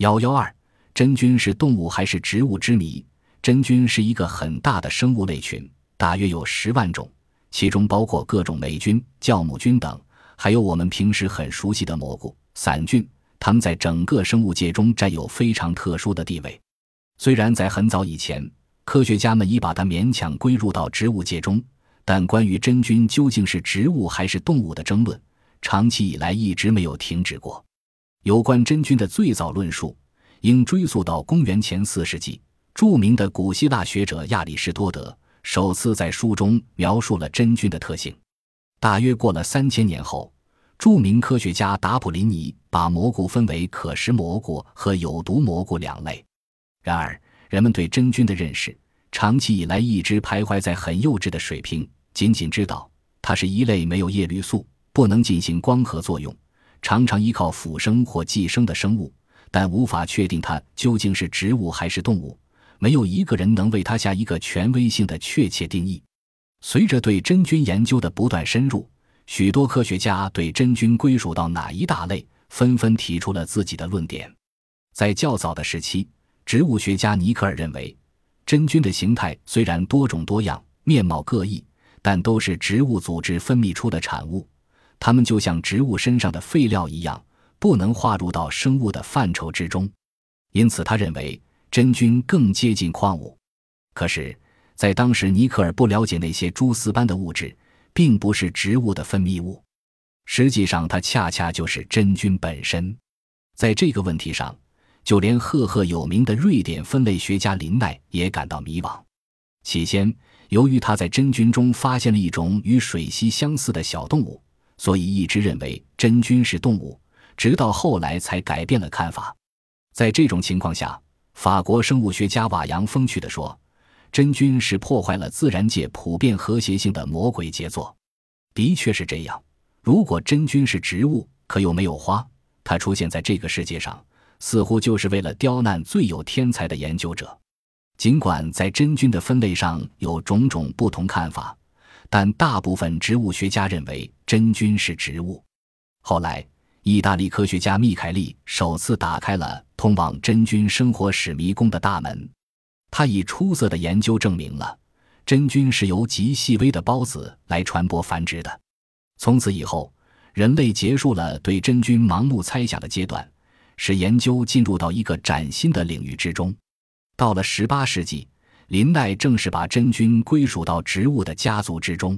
幺幺二，真菌是动物还是植物之谜？真菌是一个很大的生物类群，大约有十万种，其中包括各种霉菌、酵母菌等，还有我们平时很熟悉的蘑菇、伞菌。它们在整个生物界中占有非常特殊的地位。虽然在很早以前，科学家们已把它勉强归入到植物界中，但关于真菌究竟是植物还是动物的争论，长期以来一直没有停止过。有关真菌的最早论述，应追溯到公元前四世纪，著名的古希腊学者亚里士多德首次在书中描述了真菌的特性。大约过了三千年后，著名科学家达普林尼把蘑菇分为可食蘑菇和有毒蘑菇两类。然而，人们对真菌的认识长期以来一直徘徊在很幼稚的水平，仅仅知道它是一类没有叶绿素、不能进行光合作用。常常依靠腐生或寄生的生物，但无法确定它究竟是植物还是动物。没有一个人能为它下一个权威性的确切定义。随着对真菌研究的不断深入，许多科学家对真菌归属到哪一大类，纷纷提出了自己的论点。在较早的时期，植物学家尼克尔认为，真菌的形态虽然多种多样、面貌各异，但都是植物组织分泌出的产物。它们就像植物身上的废料一样，不能划入到生物的范畴之中，因此他认为真菌更接近矿物。可是，在当时，尼克尔不了解那些蛛丝般的物质并不是植物的分泌物，实际上它恰恰就是真菌本身。在这个问题上，就连赫赫有名的瑞典分类学家林奈也感到迷惘。起先，由于他在真菌中发现了一种与水螅相似的小动物。所以一直认为真菌是动物，直到后来才改变了看法。在这种情况下，法国生物学家瓦扬风趣地说：“真菌是破坏了自然界普遍和谐性的魔鬼杰作。”的确是这样。如果真菌是植物，可又没有花，它出现在这个世界上，似乎就是为了刁难最有天才的研究者。尽管在真菌的分类上有种种不同看法。但大部分植物学家认为真菌是植物。后来，意大利科学家密凯利首次打开了通往真菌生活史迷宫的大门。他以出色的研究证明了真菌是由极细微的孢子来传播繁殖的。从此以后，人类结束了对真菌盲目猜想的阶段，使研究进入到一个崭新的领域之中。到了十八世纪。林奈正是把真菌归属到植物的家族之中。